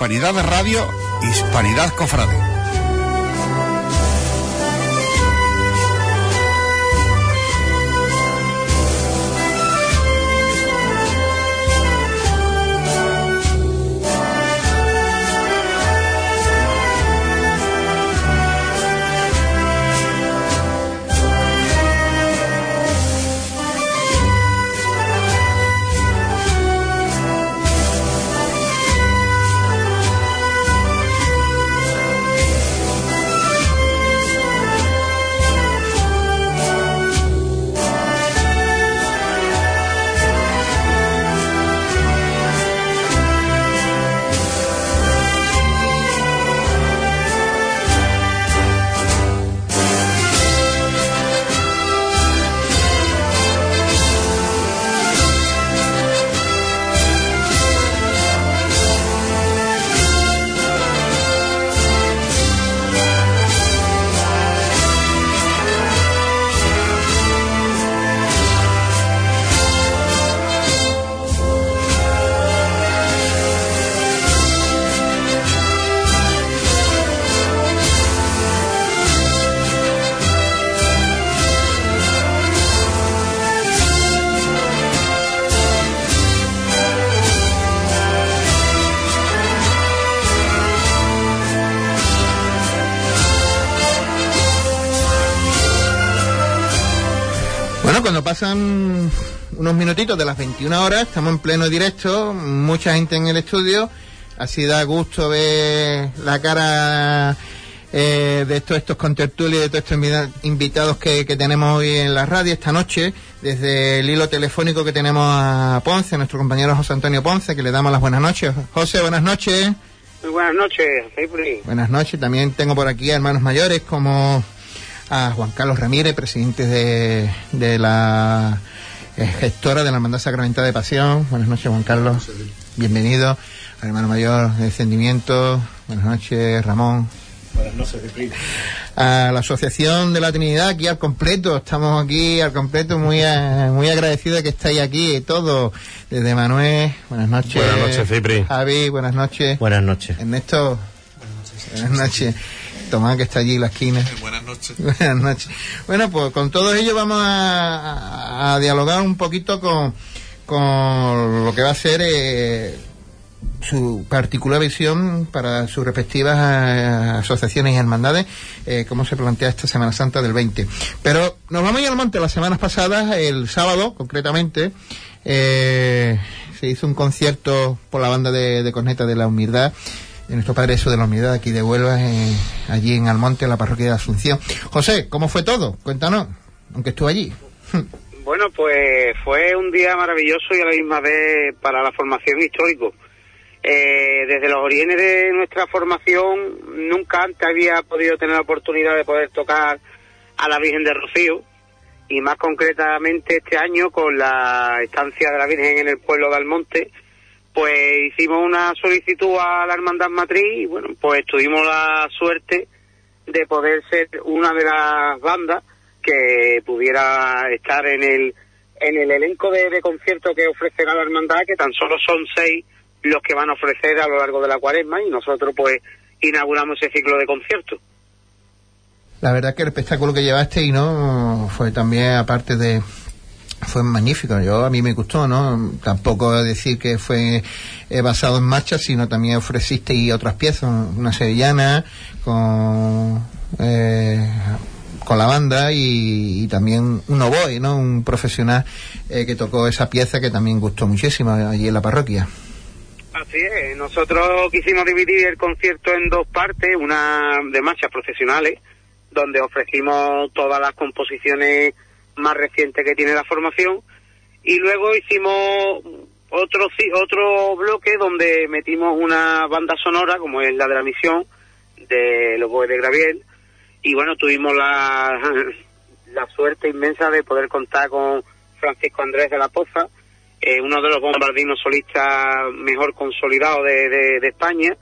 Hispanidad de Radio, Hispanidad Cofrade. Pasan unos minutitos de las 21 horas, estamos en pleno directo, mucha gente en el estudio, así da gusto ver la cara eh, de todos estos contertulios, de todos estos invitados que, tenemos hoy en la radio esta noche, desde el hilo telefónico que tenemos a Ponce, nuestro compañero José Antonio Ponce, que le damos las buenas noches. José, buenas noches. Muy buenas noches, Buenas noches, también tengo por aquí a hermanos mayores como a Juan Carlos Ramírez, presidente de, la eh, gestora de la Hermandad Sacramental de Pasión. Buenas noches, Juan Carlos. Bienvenido al hermano mayor de Descendimiento. Buenas noches, Ramón. Buenas noches, A la Asociación de la Trinidad, aquí al completo. Estamos aquí al completo, muy, muy agradecidos de que estáis aquí todos. Desde Manuel, buenas noches. Buenas noches, Cipri. Javi, buenas noches. Buenas noches. Ernesto, buenas noches. Tomás, que está allí en la esquina. buenas noches. buenas noches. Bueno, pues con todo ello vamos a, dialogar un poquito con, con lo que va a ser eh, su particular visión para sus respectivas eh, asociaciones y hermandades, eh, cómo se plantea esta Semana Santa del 20. Pero nos vamos a ir al monte las semanas pasadas, el sábado concretamente, se hizo un concierto por la banda de, de corneta de la humildad nuestro Padre Eso de la Unidad aquí de Huelva, allí en Almonte, en la parroquia de Asunción. José, ¿cómo fue todo? Cuéntanos, aunque estuvo allí. Bueno, pues fue un día maravilloso y a la misma vez para la formación histórico. Eh, desde los orígenes de nuestra formación nunca antes había podido tener la oportunidad de poder tocar a la Virgen de Rocío y más concretamente este año con la estancia de la Virgen en el pueblo de Almonte pues hicimos una solicitud a la Hermandad Matriz y bueno, pues tuvimos la suerte de poder ser una de las bandas que pudiera estar en el en el elenco de, de conciertos que ofrecerá la hermandad, que tan solo son seis los que van a ofrecer a lo largo de la cuaresma y nosotros pues inauguramos ese ciclo de conciertos. La verdad que el espectáculo que llevaste y no fue también aparte de fue magnífico. Yo a mí me gustó, ¿no? Tampoco decir que fue eh, basado en marcha, sino también ofreciste y otras piezas, una sevillana con eh, con la banda y, también un oboe, ¿no? Un profesional eh, que tocó esa pieza que también gustó muchísimo allí en la parroquia. Así es, nosotros quisimos dividir el concierto en dos partes, una de marchas profesionales, donde ofrecimos todas las composiciones más reciente que tiene la formación. Y luego hicimos otro, otro bloque donde metimos una banda sonora, como es la de la misión, de los Boes de Graviel. Y bueno, tuvimos la, la suerte inmensa de poder contar con Francisco Andrés de la Poza, eh, uno de los bombardinos solistas mejor consolidados de, de España.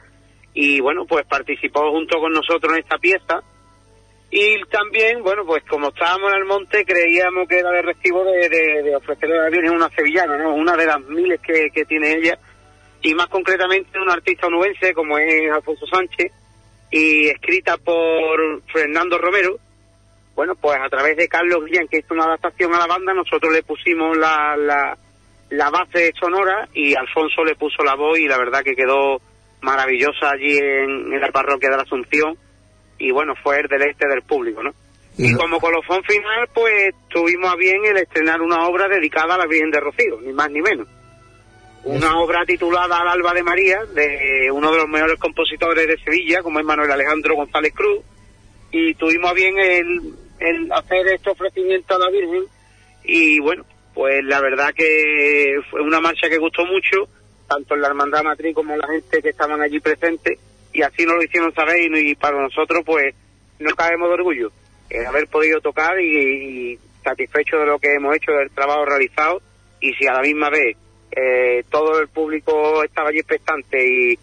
Y bueno, pues participó junto con nosotros en esta pieza y también, bueno, pues como estábamos en el monte, creíamos que era de recibo de, de, ofrecerle a una sevillana, ¿no? Una de las miles que, que tiene ella. y más concretamente un artista onubense como es Alfonso Sánchez y escrita por Fernando Romero. Bueno, pues a través de Carlos Guillén, que hizo una adaptación a la banda, nosotros le pusimos la, la, la base sonora y Alfonso le puso la voz y la verdad que quedó maravillosa allí en, en la parroquia de la Asunción y bueno, fue el deleite del público, ¿no? Y, como colofón final, pues tuvimos a bien el estrenar una obra dedicada a la Virgen de Rocío, ni más ni menos. Una obra titulada Al Alba de María, de uno de los mejores compositores de Sevilla, como es Manuel Alejandro González Cruz, y tuvimos a bien el, el hacer este ofrecimiento a la Virgen, y bueno, pues la verdad que fue una marcha que gustó mucho, tanto en la Hermandad Matriz como en la gente que estaban allí presentes, y así nos lo hicieron saber, y, para nosotros pues no caemos de orgullo el haber podido tocar y, satisfecho de lo que hemos hecho, del trabajo realizado, y si a la misma vez eh, todo el público estaba allí expectante y,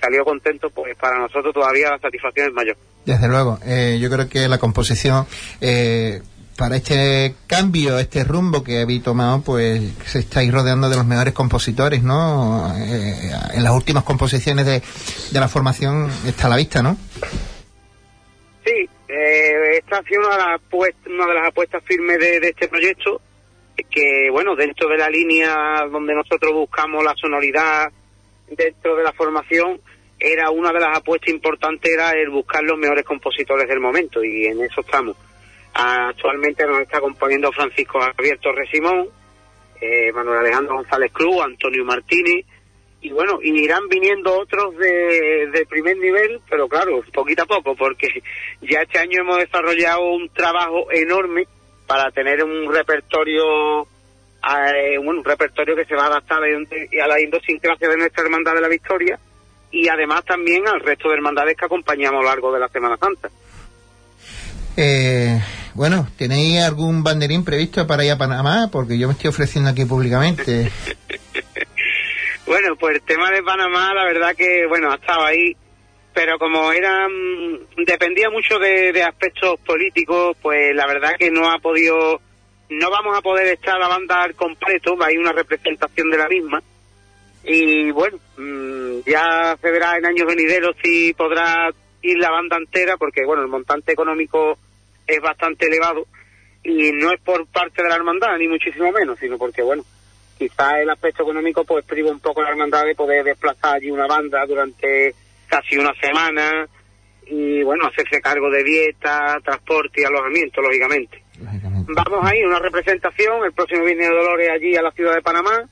salió contento, pues para nosotros todavía la satisfacción es mayor. Desde luego, eh, yo creo que la composición eh, para este cambio, este rumbo que habéis tomado, pues se estáis rodeando de los mejores compositores, ¿no? en las últimas composiciones de, de la formación está a la vista, ¿no? Sí, eh, esta ha sido una de, las una de las apuestas firmes de, este proyecto, que bueno, dentro de la línea donde nosotros buscamos la sonoridad dentro de la formación, era una de las apuestas importantes era el buscar los mejores compositores del momento y en eso estamos. Actualmente nos está componiendo Francisco Javier Torres Simón, eh, Manuel Alejandro González Cruz, Antonio Martínez, y bueno, irán viniendo otros de, primer nivel, pero claro, poquito a poco, porque ya este año hemos desarrollado un trabajo enorme para tener un repertorio, eh, un repertorio que se va a adaptar a la idiosincrasia de nuestra Hermandad de la Victoria y además también al resto de hermandades que acompañamos a lo largo de la Semana Santa. Eh, bueno, ¿tenéis algún banderín previsto para ir a Panamá? Porque yo me estoy ofreciendo aquí públicamente. Bueno, pues el tema de Panamá, la verdad que, bueno, ha estado ahí, pero como era, mm, dependía mucho de, aspectos políticos, pues la verdad que no ha podido, no vamos a poder estar la banda al completo, hay una representación de la misma. Y bueno, mm, ya se verá en años venideros si podrá ir la banda entera, porque bueno, el montante económico es bastante elevado y no es por parte de la hermandad, ni muchísimo menos, sino porque bueno, quizá el aspecto económico pues priva un poco la hermandad de poder desplazar allí una banda durante casi una semana y bueno, hacerse cargo de dieta, transporte y alojamiento, lógicamente. Vamos ahí, una representación, el próximo Viernes de Dolores allí a la ciudad de Panamá.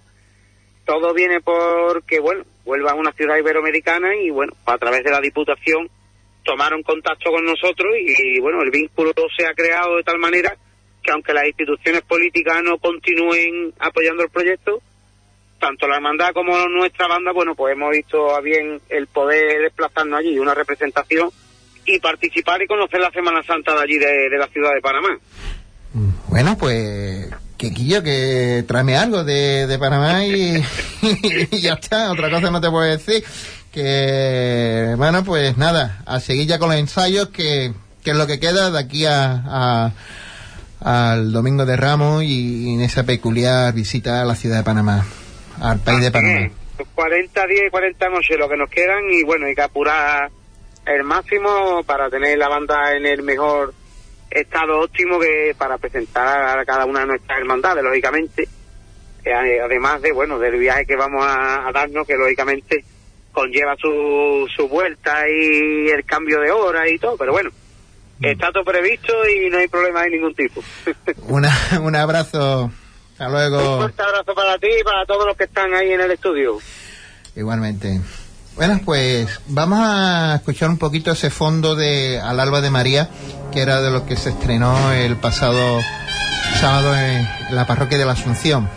Todo viene porque, bueno, vuelva a una ciudad iberoamericana y, bueno, a través de la Diputación tomaron contacto con nosotros y bueno, el vínculo se ha creado de tal manera que aunque las instituciones políticas no continúen apoyando el proyecto, tanto la hermandad como nuestra banda, bueno, pues hemos visto a bien el poder desplazarnos allí, una representación y participar y conocer la Semana Santa de allí, de, la ciudad de Panamá. Bueno, pues que quillo, que tráeme algo de, Panamá y, ya está, otra cosa no te puedo decir. Que, bueno, pues nada, a seguir ya con los ensayos, que, que es lo que queda de aquí a al Domingo de Ramos y, en esa peculiar visita a la ciudad de Panamá, al país de Panamá. 40 días y 40 noches lo que nos quedan y bueno, hay que apurar el máximo para tener la banda en el mejor estado óptimo que para presentar a cada una de nuestras hermandades, lógicamente. Eh, además de, bueno, del viaje que vamos a, darnos, que lógicamente conlleva su, su vuelta y el cambio de hora y todo, pero bueno, Está todo previsto y no hay problema de ningún tipo. Una, un abrazo. Hasta luego. Un fuerte abrazo para ti y para todos los que están ahí en el estudio. Igualmente. Bueno, pues vamos a escuchar un poquito ese fondo de Al Alba de María, que era de lo que se estrenó el pasado sábado en la parroquia de la Asunción.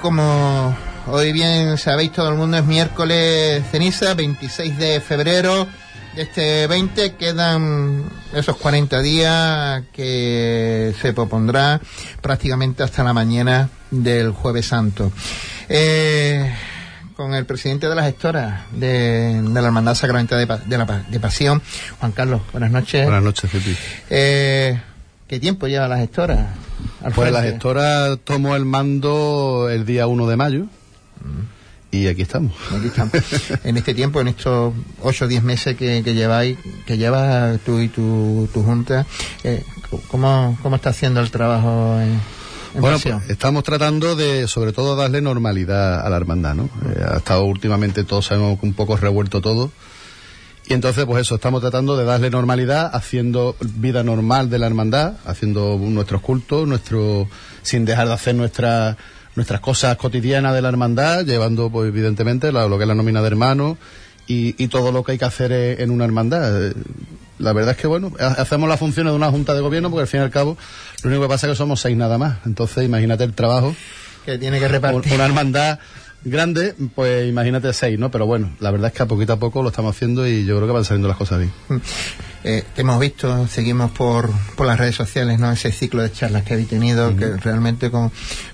Bueno, como hoy bien sabéis todo el mundo es miércoles ceniza, 26 de febrero de este 20, quedan esos 40 días que se propondrá prácticamente hasta la mañana del jueves santo. Eh, con el presidente de las gestoras de, de la Hermandad Sacramento de, de, la, de Pasión, Juan Carlos. Buenas noches. Buenas noches, Felipe. Eh, ¿Qué tiempo lleva la gestora? Pues la gestora tomó el mando el día 1 de mayo. Mm. Y aquí estamos. Aquí estamos. en este tiempo, en estos 8 o 10 meses que, que lleváis, que llevas tú y tu, tu junta, eh, ¿cómo, ¿cómo está haciendo el trabajo en, en bueno, pues, estamos tratando de, sobre todo, darle normalidad a la hermandad, ¿no? Eh, ha estado últimamente, todos sabemos, un poco revuelto todo. Y entonces, pues eso, estamos tratando de darle normalidad, haciendo vida normal de la hermandad, haciendo nuestros cultos, nuestro, sin dejar de hacer nuestras nuestras cosas cotidianas de la hermandad, llevando, pues evidentemente, la, lo que es la nómina de hermanos y, y, todo lo que hay que hacer en una hermandad. La verdad es que, bueno, hacemos las funciones de una junta de gobierno porque al fin y al cabo lo único que pasa es que somos seis nada más. Entonces, imagínate el trabajo. Que tiene que repartir. Una hermandad grande, pues imagínate seis, ¿no? Pero bueno, la verdad es que a poquito a poco lo estamos haciendo y yo creo que van saliendo las cosas bien. Eh, hemos visto, seguimos por, por las redes sociales, ¿no? Ese ciclo de charlas que habéis tenido, uh -huh. que realmente con,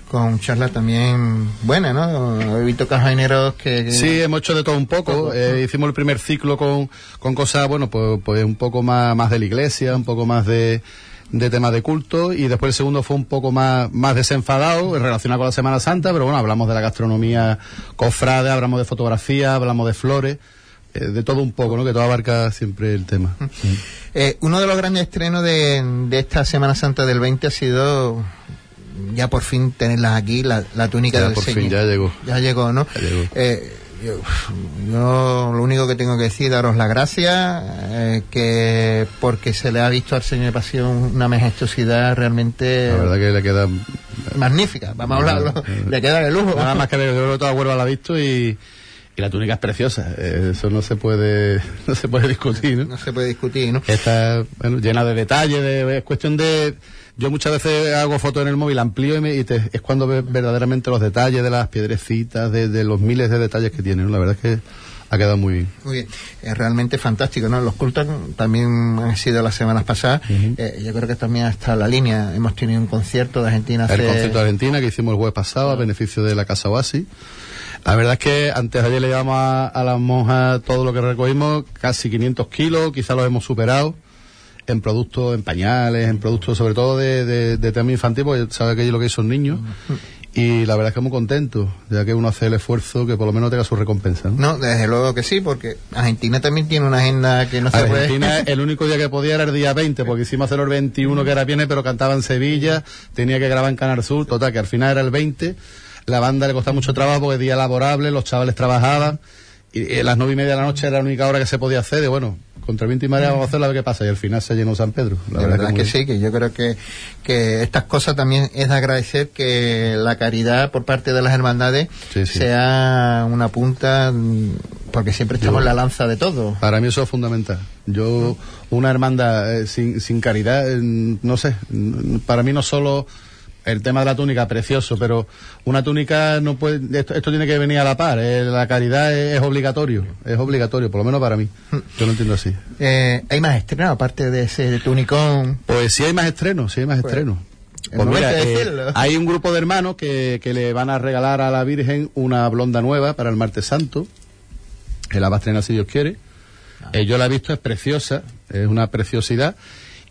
con charlas también buenas, ¿no? He visto cajoneros que, que... Sí, hemos hecho de todo un poco. Eh, hicimos el primer ciclo con, con cosas, bueno, pues, pues un poco más, más de la iglesia, un poco más de de temas de culto y después el segundo fue un poco más, más desenfadado relacionado con la Semana Santa, pero bueno, hablamos de la gastronomía cofrade, hablamos de fotografía, hablamos de flores, eh, de todo un poco, ¿no? Que todo abarca siempre el tema. Sí. Eh, uno de los grandes estrenos de, de, esta Semana Santa del 20 ha sido ya por fin tenerlas aquí, la, la túnica ya del por Señor. fin, ya llegó. Ya llegó, ¿no? Ya llegó. Eh, yo, yo, lo único que tengo que decir daros las gracias eh, que porque se le ha visto al señor de Pasión una majestuosidad realmente la verdad que le queda magnífica. Vamos a hablarlo. le queda de lujo. Nada más que yo creo que toda Huelva la ha visto y y la túnica es preciosa, eh, eso no se puede no se puede discutir, ¿no? No se puede discutir, ¿no? Está bueno, llena de detalles, de, es cuestión de yo muchas veces hago fotos en el móvil, amplío y, me, y te, es cuando ves verdaderamente los detalles de las piedrecitas, de, de, los miles de detalles que tiene, ¿no? La verdad es que ha quedado muy bien. Muy bien, es realmente fantástico, ¿no? Los cultos también han sido las semanas pasadas, uh -huh. eh, yo creo que también hasta la línea, hemos tenido un concierto de Argentina. El hace... concierto de Argentina que hicimos el jueves pasado a beneficio de la Casa Oasis. La verdad es que antes de ayer le llevamos a, a las monjas todo lo que recogimos, casi 500 kilos, quizás los hemos superado en productos, en pañales, en productos sobre todo de, de, de tema infantil, porque sabe que lo que son niños. Y la verdad es que muy contento, ya que uno hace el esfuerzo que por lo menos tenga su recompensa. No, no desde luego que sí, porque Argentina también tiene una agenda que no se puede... Argentina, el único día que podía era el día 20, porque hicimos hacerlo el 21 que era viernes, pero cantaba en Sevilla, tenía que grabar en Canal Sur, total, que al final era el 20 la banda le costaba mucho trabajo porque día laborable, los chavales trabajaban y, y las nueve y media de la noche era la única hora que se podía hacer y bueno, contra viento y marea vamos a hacer a ver qué pasa y al final se llenó San Pedro. La, la verdad, verdad que, que, sí, que yo creo que, que estas cosas también es de agradecer que la caridad por parte de las hermandades sí, sí. sea una punta porque siempre estamos en la lanza de todo. Para mí eso es fundamental. Yo, una hermandad eh, sin, sin caridad, eh, no sé, para mí no solo el tema de la túnica precioso, pero una túnica no puede, esto, esto tiene que venir a la par, eh, la caridad es, es, obligatorio, es obligatorio, por lo menos para mí. Yo lo entiendo así. Eh, ¿Hay más estrenos aparte de ese tunicón? Pues sí hay más estrenos, sí hay más pues, estrenos. Pues mira, eh, hay un grupo de hermanos que, que, le van a regalar a la Virgen una blonda nueva para el martes santo, que la va a estrenar si Dios quiere. Ah. Eh, yo la he visto, es preciosa, es una preciosidad.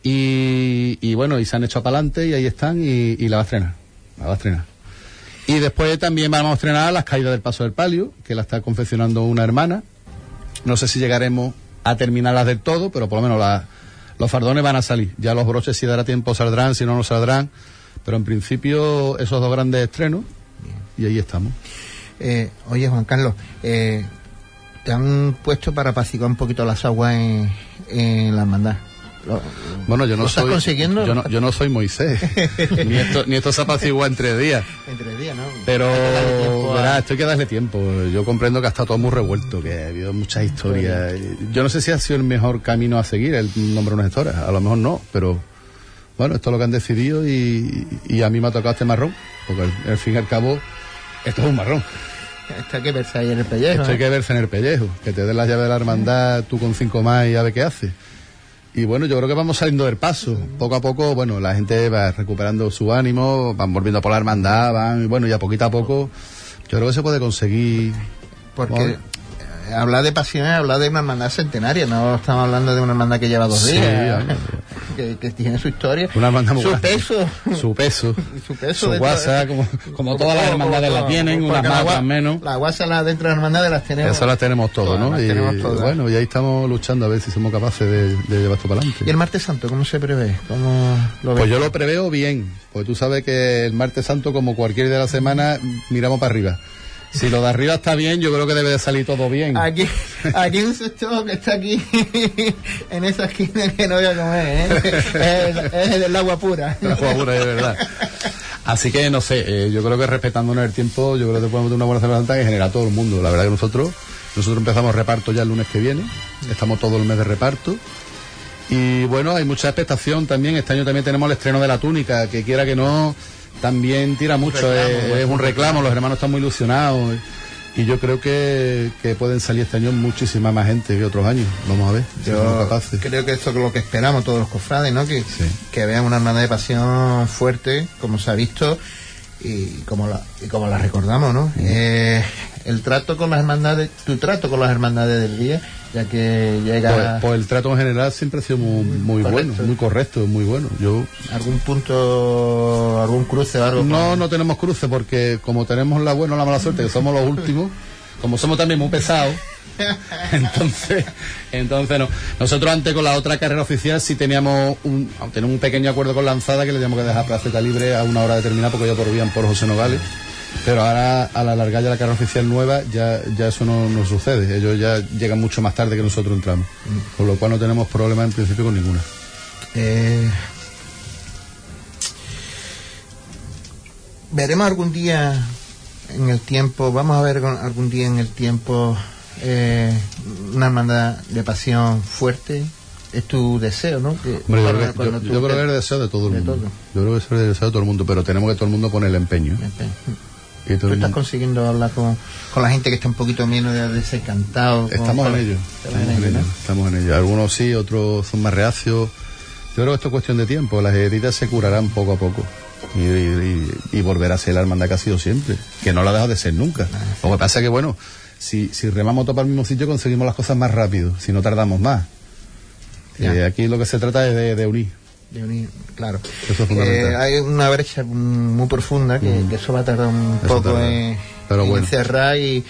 Y, y, bueno, y se han hecho para adelante y ahí están y, la va a estrenar. La va a estrenar. Y después también vamos a estrenar las caídas del paso del palio, que la está confeccionando una hermana. No sé si llegaremos a terminarlas del todo, pero por lo menos la, los fardones van a salir. Ya los broches, si dará tiempo, saldrán, si no, no saldrán. Pero en principio, esos dos grandes estrenos, y ahí estamos. Eh, oye, Juan Carlos, eh, te han puesto para apaciguar un poquito las aguas en, en la hermandad. Lo, bueno, yo no soy. consiguiendo? Yo no, yo no soy Moisés. ni, esto, ni esto se apacigua en tres días. En tres días, ¿no? Pero, verá, esto hay que darle tiempo. Yo comprendo que ha estado todo muy revuelto, que ha habido muchas historias. Yo no sé si ha sido el mejor camino a seguir el nombre de una gestora. A lo mejor no, pero bueno, esto es lo que han decidido y, y a mí me ha tocado este marrón. Porque al, al fin y al cabo Esto es un marrón. Esto hay que verse ahí en el pellejo. Esto hay ¿eh? que verse en el pellejo. Que te den la llave de la hermandad tú con cinco más y a ver qué hace. Y bueno, yo creo que vamos saliendo del paso. Poco a poco, bueno, la gente va recuperando su ánimo, van volviendo por la hermandad, van, y bueno, ya poquito a poco, yo creo que se puede conseguir. Porque hablar de pasiones, hablar de una hermandad centenaria, no estamos hablando de una hermandad que lleva dos días, que, tiene su historia, una su peso, su peso, su peso, su guasa, como, como, todas las hermandades la tienen, unas más, otras menos. La guasa la dentro de las hermandades las tenemos. Esas las tenemos todas, ¿no? y, bueno, y ahí estamos luchando a ver si somos capaces de, llevar esto para adelante. ¿Y el martes santo cómo se prevé? ¿Cómo lo pues yo lo preveo bien, porque tú sabes que el martes santo, como cualquier día de la semana, miramos para arriba. Si lo de arriba está bien, yo creo que debe de salir todo bien. Aquí, aquí un susto que está aquí en esa esquina que no voy a comer, ¿eh? es, el, agua pura. El agua pura, de verdad. Así que no sé, eh, yo creo que respetándonos el tiempo, yo creo que podemos tener una buena Semana Santa que genera todo el mundo. La verdad que nosotros, nosotros empezamos reparto ya el lunes que viene, estamos todo el mes de reparto. Y bueno, hay mucha expectación también. Este año también tenemos el estreno de la túnica, que quiera que no también tira mucho, es, un reclamo, los hermanos están muy ilusionados. Y yo creo que, pueden salir este año muchísima más gente que otros años. Vamos a ver. yo creo que esto es lo que esperamos todos los cofrades, ¿no? Que, que vean una hermandad de pasión fuerte, como se ha visto, y como la, y como la recordamos, ¿no? Eh, el trato con las hermandades, tu trato con las hermandades del día, ya que llega... Pues, pues el trato en general siempre ha sido muy, bueno, muy correcto, muy bueno. Yo ¿Algún punto, algún cruce o algo? No, no tenemos cruce porque como tenemos la buena o la mala suerte, que somos los últimos, como somos también muy pesados, entonces, entonces no. Nosotros antes con la otra carrera oficial sí teníamos un, tenemos un pequeño acuerdo con Lanzada que le teníamos que dejar placeta libre a una hora determinada porque ellos por por José Nogales. Pero ahora, a la larga ya la carrera oficial nueva, ya, ya eso no, no sucede. Ellos ya llegan mucho más tarde que nosotros entramos. Mm. Con lo cual no tenemos problema en principio con ninguna. Eh, veremos algún día en el tiempo, vamos a ver algún día en el tiempo eh, una hermandad de pasión fuerte. Es tu deseo, ¿no? yo, creo que es el deseo de todo el mundo. Yo creo que es el deseo de todo el mundo, pero tenemos que todo el mundo poner el empeño. El empeño. ¿Tú estás consiguiendo hablar con, la gente que está un poquito menos de, ese cantado? Estamos en ello. Estamos en ello, Algunos sí, otros son más reacios. Yo creo que esto es cuestión de tiempo. Las heridas se curarán poco a poco. Y, volverá a ser la hermandad que ha sido siempre. Que no la ha dejado de ser nunca. Ah, Lo que pasa es que, bueno, si, si remamos todo para el mismo sitio, conseguimos las cosas más rápido. Si no tardamos más. Eh, aquí lo que se trata es de unir de unir, claro. Eh, hay una brecha muy profunda que, mm. eso va a tardar un poco en, cerrar y,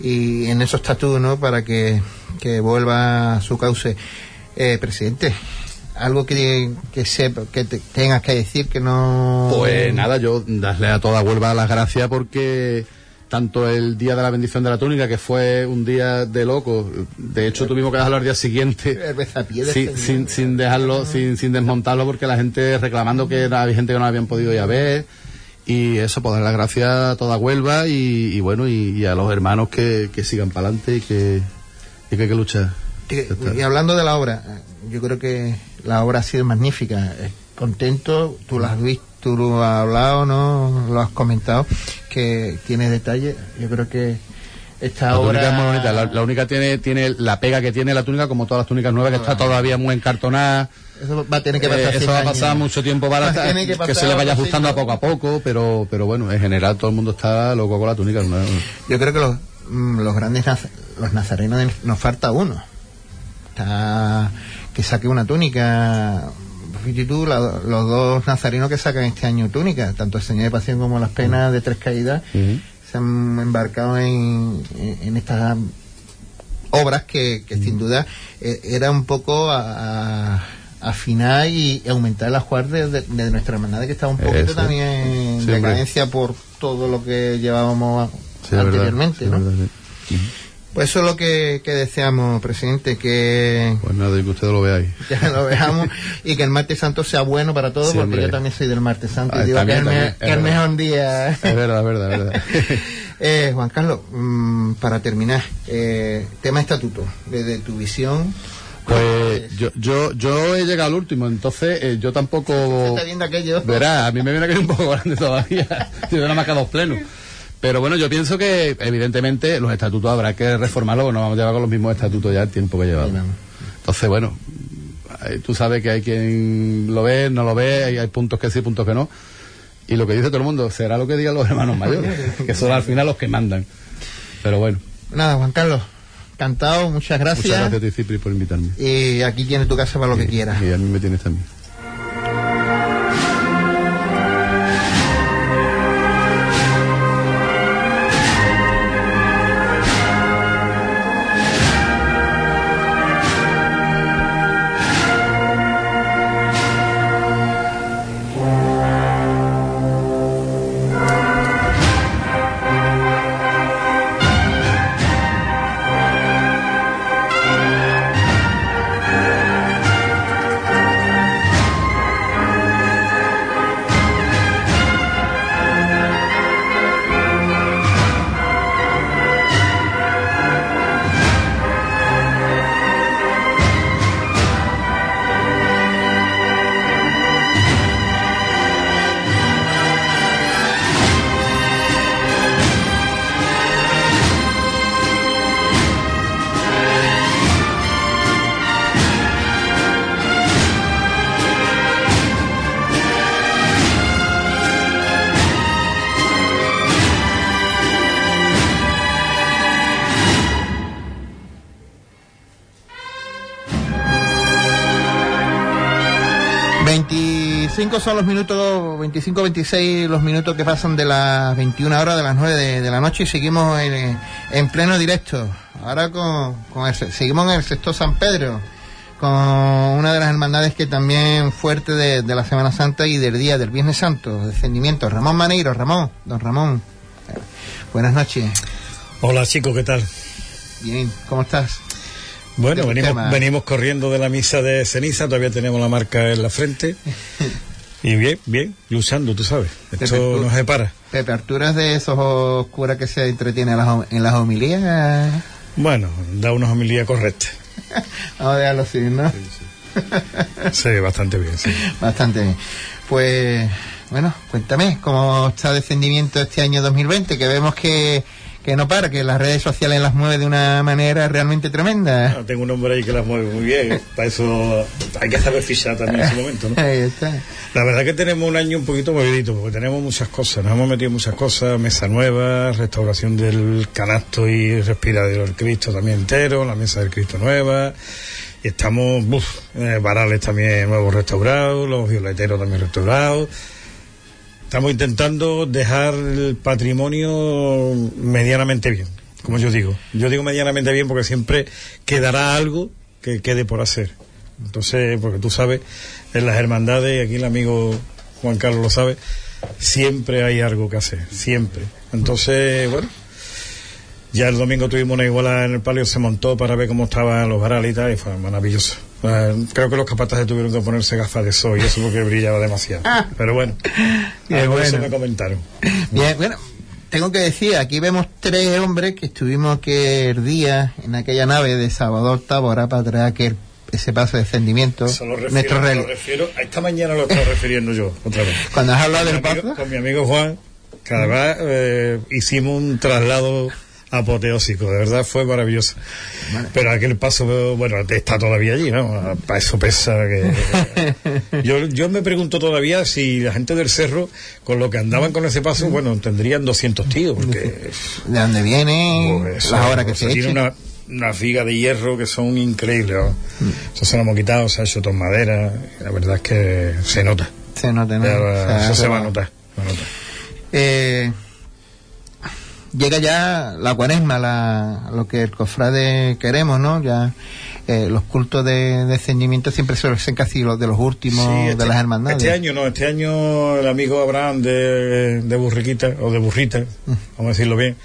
y, en esos tatuos, ¿no? Para que, que vuelva a su cauce. Eh, presidente, algo que, que, sepa, que tengas que decir que no. Pues nada, yo darle a toda Huelva las gracias porque tanto el día de la bendición de la túnica, que fue un día de loco, de hecho tuvimos que dejarlo al día siguiente, sin, sin, dejarlo, sin, sin desmontarlo, porque la gente reclamando que había gente que no habían podido ir a ver, y eso, pues dar las gracias a toda Huelva y, bueno, y, a los hermanos que, que sigan para adelante y que, y que hay que luchar. Y, hablando de la obra, yo creo que la obra ha sido magnífica. Contento, tú la has visto tú lo has hablado, ¿no? Lo has comentado, que tiene detalle. Yo creo que esta la obra... es muy bonita. La, única tiene, tiene la pega que tiene la túnica, como todas las túnicas nuevas, que está todavía muy encartonada. Eso va a tener que pasar. Eh, eso va a pasar mucho tiempo para que, se le vaya ajustando a poco a poco, pero, pero bueno, en general todo el mundo está loco con la túnica. Yo creo que los, mm, los grandes los nazarenos nos falta uno. Está, que saque una túnica tú, los dos nazarinos que sacan este año túnica, tanto el Señor de Pasión como las penas de tres caídas, se han embarcado en, en, estas obras que, sin duda eh, era un poco a, afinar y aumentar la guardia de, nuestra hermandad que estaba un poquito también en decadencia por todo lo que llevábamos anteriormente. ¿no? Pues eso es lo que, deseamos, presidente, que... Pues nada, y que ustedes lo veáis. Que lo veamos y que el martes santo sea bueno para todos, porque yo también soy del martes santo y ah, digo que, es el, mejor día. Es verdad, es verdad, es verdad. eh, Juan Carlos, mm, para terminar, eh, tema estatuto, desde tu visión... Pues yo, yo, yo he llegado al último, entonces eh, yo tampoco... ¿Está viendo aquello? Verá, a mí me viene aquello un poco grande todavía. yo nada más que dos plenos. Pero bueno, yo pienso que evidentemente los estatutos habrá que reformarlos, no vamos a llevar con los mismos estatutos ya el tiempo que llevamos. Entonces, bueno, tú sabes que hay quien lo ve, no lo ve, hay, hay puntos que sí, puntos que no. Y lo que dice todo el mundo será lo que digan los hermanos mayores, que son al final los que mandan. Pero bueno. Nada, Juan Carlos, Cantado, muchas gracias. Muchas gracias, Cipri, por invitarme. Y aquí tienes tu casa para lo que quieras. Y a mí me tienes también. Son los minutos, 25, 26 los minutos que pasan de las 21 horas de las 9 de, la noche y seguimos en, pleno directo. Ahora con, con seguimos en el sexto San Pedro, con una de las hermandades que también fuerte de, de, la Semana Santa y del día del Viernes Santo, descendimiento. Ramón Maneiro, Ramón, don Ramón. Buenas noches. Hola chicos, ¿qué tal? Bien, ¿cómo estás? Bueno, venimos, venimos corriendo de la misa de ceniza, todavía tenemos la marca en la frente. Y bien, bien, luchando, tú sabes. Esto no se para. Pepe, ¿Arturas de esos curas que se entretiene en las, homilías? Bueno, da unas homilías correctas. Vamos a dejarlo así, ¿no? Sí, bastante bien, sí. Bastante bien. Pues, bueno, cuéntame, ¿cómo está el descendimiento este año 2020? Que vemos que que no para, que las redes sociales las mueve de una manera realmente tremenda. tengo un hombre ahí que las mueve muy bien. Para eso hay que saber fichar también en ese momento, ¿no? Ahí está. La verdad que tenemos un año un poquito movidito, porque tenemos muchas cosas. Nos hemos metido muchas cosas, mesa nueva, restauración del canasto y respiradero del Cristo también entero, la mesa del Cristo nueva. Y estamos, uff, eh, varales también nuevos restaurados, los violeteros también restaurados Estamos intentando dejar el patrimonio medianamente bien, como yo digo. Yo digo medianamente bien porque siempre quedará algo que quede por hacer. Entonces, porque tú sabes, en las hermandades, aquí el amigo Juan Carlos lo sabe, siempre hay algo que hacer, siempre. Entonces, bueno, ya el domingo tuvimos una iguala en el palio, se montó para ver cómo estaban los varales y tal, y fue maravilloso. Creo que los capataces tuvieron que ponerse gafas de sol y eso porque brillaba demasiado. Ah. Pero bueno, bueno. eso me comentaron. Bien, bueno, tengo que decir, aquí vemos tres hombres que estuvimos aquel día en aquella nave de Octavo, ahora para traer aquel ese paso de descendimiento. Eso lo refiero, lo refiero, a esta mañana lo estoy refiriendo yo, otra vez. Cuando has hablado del paso. Con mi amigo Juan, cada vez eh, hicimos un traslado apoteósico, de verdad fue maravilloso. Pero aquel paso, bueno, está todavía allí, ¿no? Para eso pesa que... yo, yo me pregunto todavía si la gente del cerro, con lo que andaban con ese paso, bueno, tendrían 200 tíos, porque... ¿De dónde viene? Pues las horas que se Tiene una, una figa de hierro que son increíbles. Mm. Eso se lo hemos quitado, se ha hecho con madera, la verdad es que se nota. Se nota, ¿no? eso se va a notar. Va a notar. Eh, llega ya la cuaresma, la, lo que el cofrade queremos, ¿no? Ya eh, los cultos de descendimiento siempre suelen ser casi los de los últimos de este las hermandades. Este año no, este año el amigo Abraham de, de Burriquita, o de Burrita, mm. vamos a decirlo bien,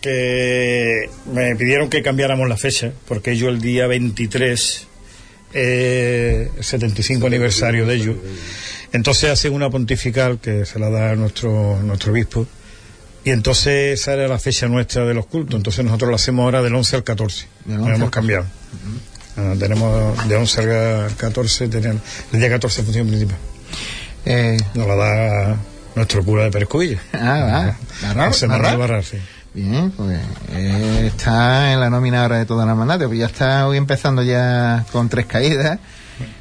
que me pidieron que cambiáramos la fecha, porque yo el día 23, eh, 75 aniversario de ellos, entonces hacen una pontifical que se la da nuestro, nuestro obispo, y entonces esa era la fecha nuestra de los cultos. Entonces nosotros lo hacemos ahora del 11 al 14. Lo hemos cambiado. Ah, tenemos de 11 al 14, tenemos, el día 14 función principal. Eh, Nos la da nuestro cura de Percubilla. Ah, va. José Manuel Barrar, sí. Bien, pues eh, está en la nómina ahora de toda la manada, pues ya está hoy empezando ya con tres caídas.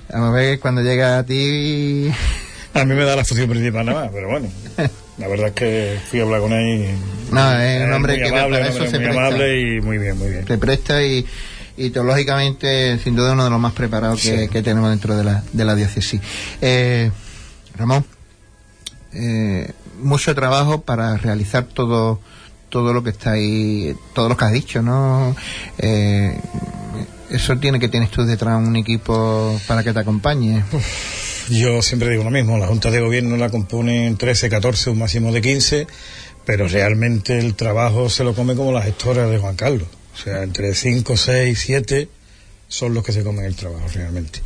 Vamos a ver cuando llega a ti. A mí me da la función principal nada más, pero bueno. La verdad es que fui a hablar con él y. No, es un hombre que amable, para eso muy se presta. amable y muy bien, muy bien. Se presta y, y teológicamente, sin duda, uno de los más preparados que tenemos dentro de la, de la diócesis. Eh, Ramón, eh, mucho trabajo para realizar todo todo lo que está ahí, todo lo que has dicho, ¿no? Eh, eso tiene que tienes tú detrás un equipo para que te acompañe. Yo siempre digo lo mismo, la Junta de Gobierno la componen 13, 14, un máximo de 15, pero realmente el trabajo se lo come como la gestora de Juan Carlos. O sea, entre 5, 6, 7 son los que se comen el trabajo realmente.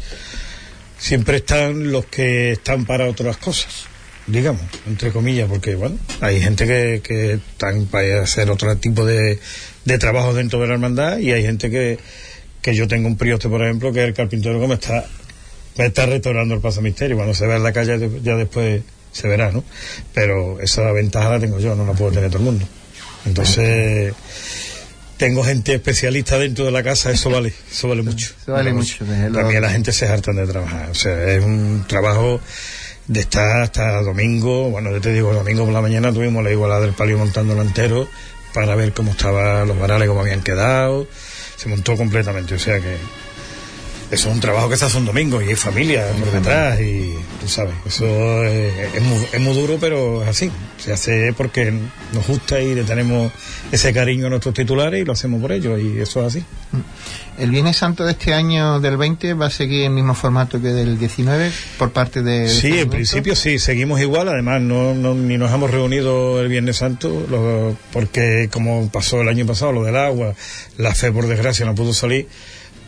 Siempre están los que están para otras cosas, digamos, entre comillas, porque bueno, hay gente que, que están para hacer otro tipo de, de trabajo dentro de la hermandad y hay gente que, que yo tengo un prioste, por ejemplo, que es el carpintero que me está está restaurando el paso misterio. Cuando se vea en la calle ya después se verá, ¿no? Pero esa ventaja la tengo yo, no la puedo tener todo el mundo. Entonces, tengo gente especialista dentro de la casa, eso vale, eso vale mucho. Eso vale mucho. También la gente se hartan de trabajar. O sea, es un trabajo de estar hasta domingo. Bueno, yo te digo, domingo por la mañana tuvimos la igualdad del palio montándolo entero para ver cómo estaban los varales, cómo habían quedado. Se montó completamente. O sea que eso es un trabajo que se hace un domingo y hay familia por detrás y tú sabes, eso es, es muy, es muy duro pero es así, se hace porque nos gusta y le tenemos ese cariño a nuestros titulares y lo hacemos por ellos y eso es así. El Viernes Santo de este año del 20 va a seguir el mismo formato que del 19 por parte de... Sí, este en principio sí, seguimos igual, además no, no- ni nos hemos reunido el Viernes Santo, lo- porque como pasó el año pasado, lo del agua, la fe por desgracia no pudo salir,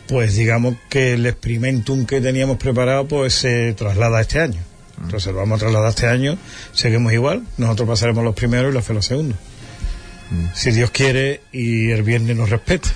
pues digamos que el experimentum que teníamos preparado pues se traslada a este año. Entonces lo vamos a trasladar este año, seguimos igual, nosotros pasaremos los primeros y la fe los segundos. Si Dios quiere y el viernes nos respeta.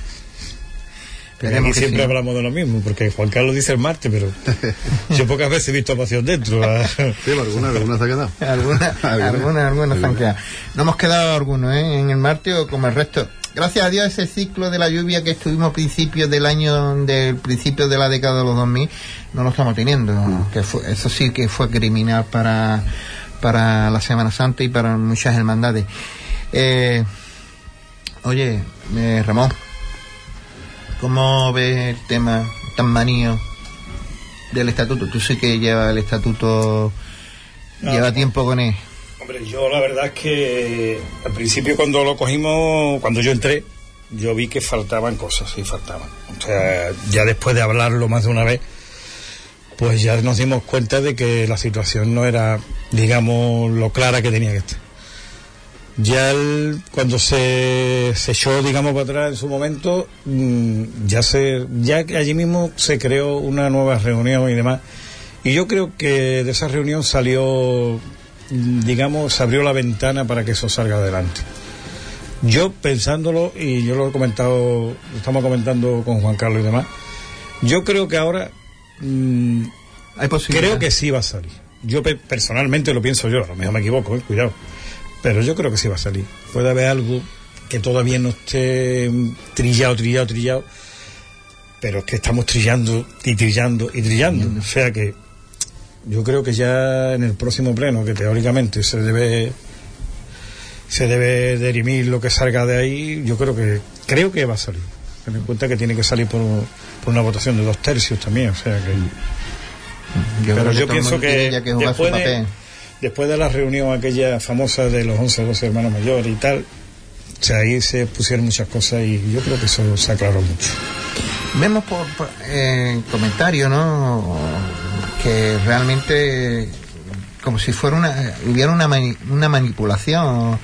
Aquí siempre sí. hablamos de lo mismo, porque Juan Carlos dice el martes, pero yo pocas veces he visto a pasión dentro. Sí, pero alguna, alguna se ha quedado. Algunas, algunas, se han quedado. No hemos quedado algunos, ¿eh? En el martes o como el resto. Gracias a Dios ese ciclo de la lluvia que estuvimos a principios del año, del principio de la década de los 2000, no lo estamos teniendo. Que fue, eso sí que fue criminal para, para la Semana Santa y para muchas hermandades. Eh, oye, eh, Ramón, ¿cómo ves el tema tan manío del estatuto? Tú sí que lleva el estatuto, No, lleva no. tiempo con él. Hombre, yo la verdad es que al principio cuando lo cogimos, cuando yo entré, yo vi que faltaban cosas, sí, faltaban. O sea, ya después de hablarlo más de una vez, pues ya nos dimos cuenta de que la situación no era, digamos, lo clara que tenía que estar. Ya cuando se, se echó, digamos, para atrás en su momento, mm, ya se, ya allí mismo se creó una nueva reunión y demás. Y yo creo que de esa reunión salió, digamos, se abrió la ventana para que eso salga adelante. Yo pensándolo, y yo lo he comentado, lo estamos comentando con Juan Carlos y demás, yo creo que ahora mm, Hay. Creo que sí va a salir. Yo pe- personalmente lo pienso yo, a lo mejor me equivoco, eh, cuidado. Pero yo creo que sí va a salir. Puede haber algo que todavía no esté mm, trillado, trillado, trillado. Pero es que estamos trillando y trillando y trillando. O sea que yo creo que ya en el próximo pleno, que teóricamente se debe se debe derimir lo que salga de ahí, yo creo que creo que va a salir. Ten en cuenta que tiene que salir por, por una votación de dos tercios también, o sea que Yo pero creo yo todo el pienso que, después, de, después de la reunión aquella famosa de los 11 o 12 hermanos mayores y tal, o sea, ahí se pusieron muchas cosas y yo creo que eso se aclaró mucho. Vemos por, por, eh, comentarios, ¿no? Que realmente como si fuera una hubiera una, mani- una manipulación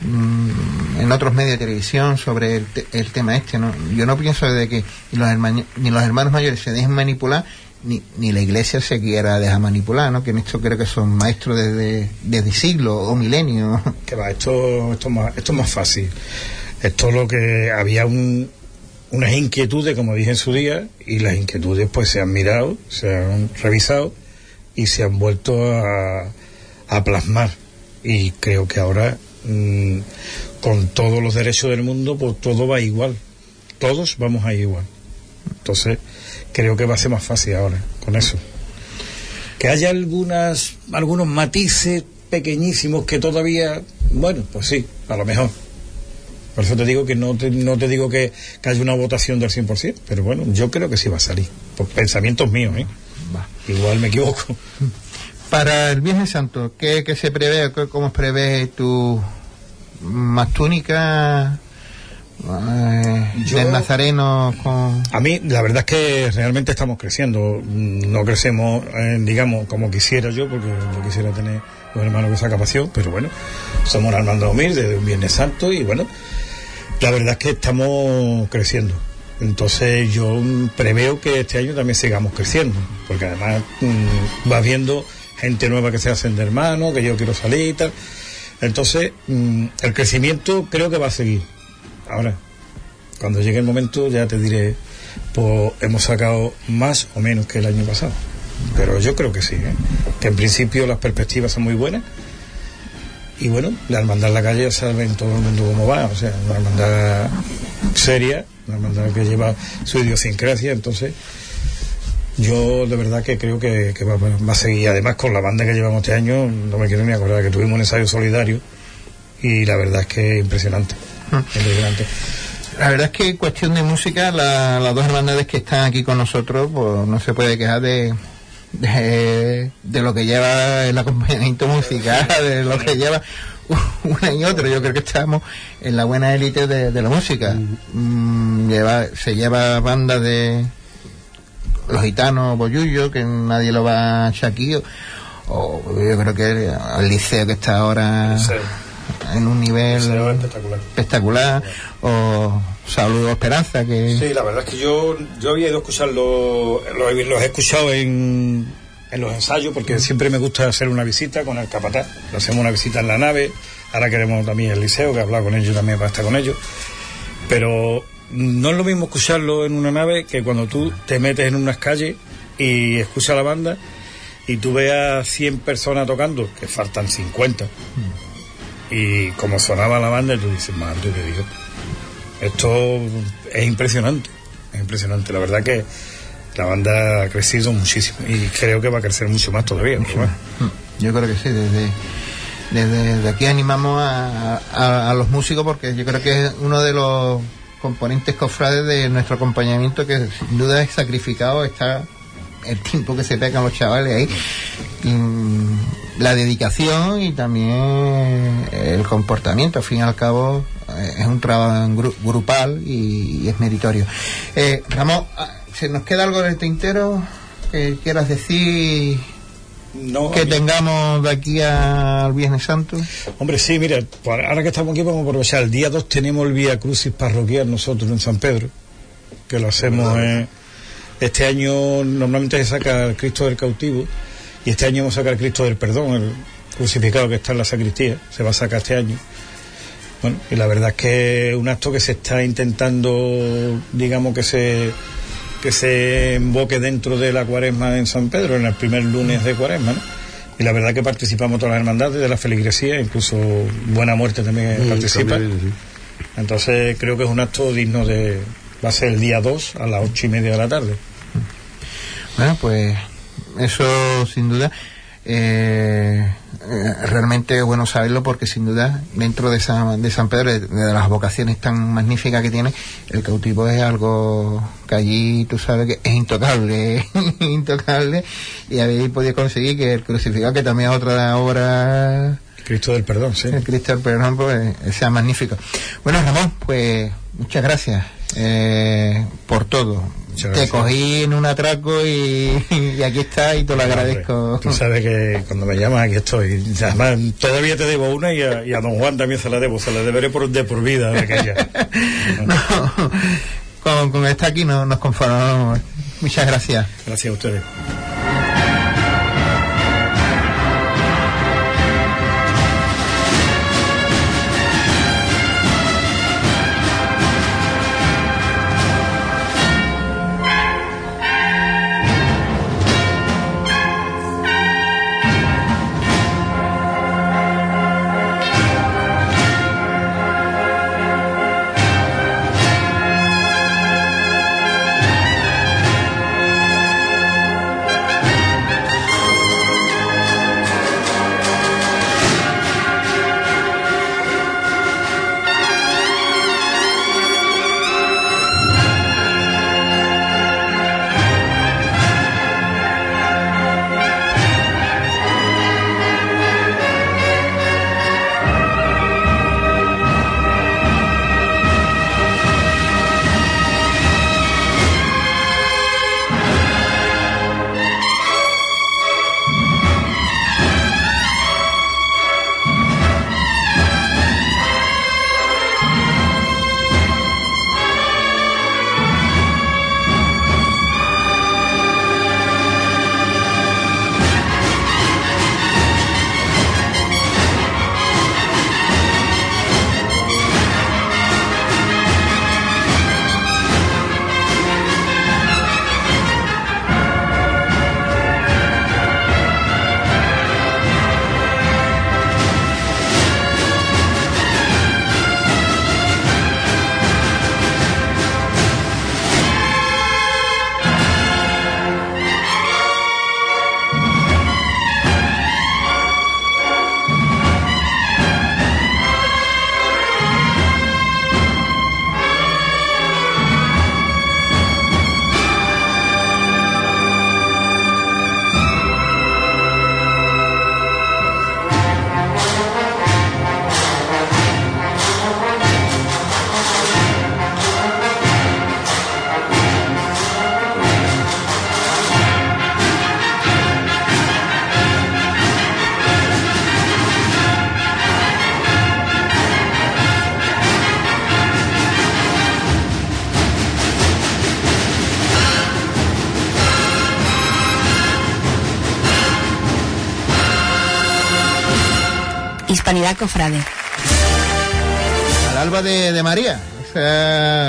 mm, en otros medios de televisión sobre el, te- el tema este, ¿no? Yo no pienso de que ni los, hermani- ni los hermanos mayores se dejen manipular ni, ni la iglesia se quiera dejar manipular, ¿no? Que en esto creo que son maestros desde, desde siglos o milenios. Que va, esto, esto, es más, esto es más fácil. Esto es lo que había un, unas inquietudes, como dije en su día, y las inquietudes pues se han mirado, se han revisado y se han vuelto a, a plasmar Y creo que ahora, mm, con todos los derechos del mundo, pues todo va igual. Todos vamos a ir igual. Entonces, creo que va a ser más fácil ahora con eso. Que haya algunas, algunos matices pequeñísimos que todavía, bueno, pues sí, a lo mejor. Por eso te digo que no te, no te digo que, haya una votación del 100%, pero bueno, yo creo que sí va a salir. Por pensamientos míos, ¿eh? Igual me equivoco. Para el Viernes Santo, ¿qué, qué se prevé? ¿Cómo prevé tu más túnica? Eh, del Nazareno con... A mí, la verdad es que realmente estamos creciendo. No crecemos, eh, digamos, como quisiera yo, porque yo quisiera tener un hermano que saca pasión, pero bueno, somos Armando Omir de Viernes Santo y bueno, la verdad es que estamos creciendo. Entonces yo preveo que este año también sigamos creciendo, porque además mm, va viendo gente nueva que se hacen de hermano, que yo quiero salir y tal. Entonces, mm, el crecimiento creo que va a seguir. Ahora, cuando llegue el momento ya te diré, pues hemos sacado más o menos que el año pasado. Pero yo creo que sí, ¿eh? que en principio las perspectivas son muy buenas y bueno, la hermandad en la calle sabe en todo el mundo cómo va, o sea, una hermandad seria, una hermandad que lleva su idiosincrasia, entonces yo de verdad que creo que, va, a seguir, además con la banda que llevamos este año, no me quiero ni acordar que tuvimos un ensayo solidario y la verdad es que impresionante, mm. impresionante. La verdad es que en cuestión de música, las dos hermandades que están aquí con nosotros, pues no se puede quejar de, de, lo que lleva el acompañamiento musical, de lo que lleva una y otro. Yo creo que estamos en la buena élite de, la música. Mm, lleva, se lleva bandas de los gitanos Boyullo, que nadie lo va a aquí, o yo creo que el liceo que está ahora en un nivel espectacular, espectacular o Saludo Esperanza que sí la verdad es que yo yo había ido a escucharlo los, he escuchado en, en los ensayos porque siempre me gusta hacer una visita con el capataz. Hacemos una visita en la nave ahora queremos también el liceo que he hablado con ellos también para estar con ellos. Pero no es lo mismo escucharlo en una nave que cuando tú te metes en unas calles y escuchas la banda y tú veas 100 personas tocando que faltan 50 y como sonaba la banda, tú dices, madre de Dios, esto es impresionante, es impresionante. La verdad que la banda ha crecido muchísimo y creo que va a crecer mucho más todavía. Yo creo que sí, desde, desde, aquí animamos a, a, los músicos porque yo creo que es uno de los componentes cofrades de nuestro acompañamiento que sin duda es sacrificado, está el tiempo que se pegan los chavales ahí la dedicación y también el comportamiento. Al fin y al cabo, es un trabajo grupal y, es meritorio. Eh, Ramón, ah, ¿se nos queda algo en el tintero que quieras decir? que tengamos de aquí al Viernes Santo. Hombre, sí, mira, ahora que estamos aquí vamos a aprovechar. El día 2 tenemos el Vía Crucis parroquial nosotros en San Pedro, que lo hacemos este año normalmente se saca el Cristo del cautivo y este año vamos a sacar Cristo del Perdón, el crucificado que está en la sacristía, se va a sacar este año. Bueno, y la verdad es que es un acto que se está intentando, digamos, que se que se emboque dentro de la cuaresma en San Pedro, en el primer lunes de cuaresma, ¿no? Y la verdad que participamos todas las hermandades de la feligresía, incluso Buena Muerte también participa. Entonces creo que es un acto digno de... Va a ser el día 2 a las ocho y media de la tarde. Bueno, pues eso sin duda. Eh, eh, realmente es bueno saberlo porque sin duda dentro de, de San Pedro, de, las vocaciones tan magníficas que tiene, el cautivo es algo que allí tú sabes que es intocable, intocable, y habéis podido conseguir que el crucificado, que también es otra obra... Cristo del Perdón, sí. El Cristo del Perdón, pues, sea magnífico. Bueno, Ramón, pues muchas gracias eh, por todo te cogí en un atraco y, aquí está y te lo agradezco. Tú sabes que cuando me llamas aquí estoy. Además, todavía te debo una y a, don Juan también se la debo. Se la deberé por, de por vida aquella. con, con esta aquí no, nos conformamos. Muchas gracias. Gracias a ustedes. Cofrade. Al alba de, María.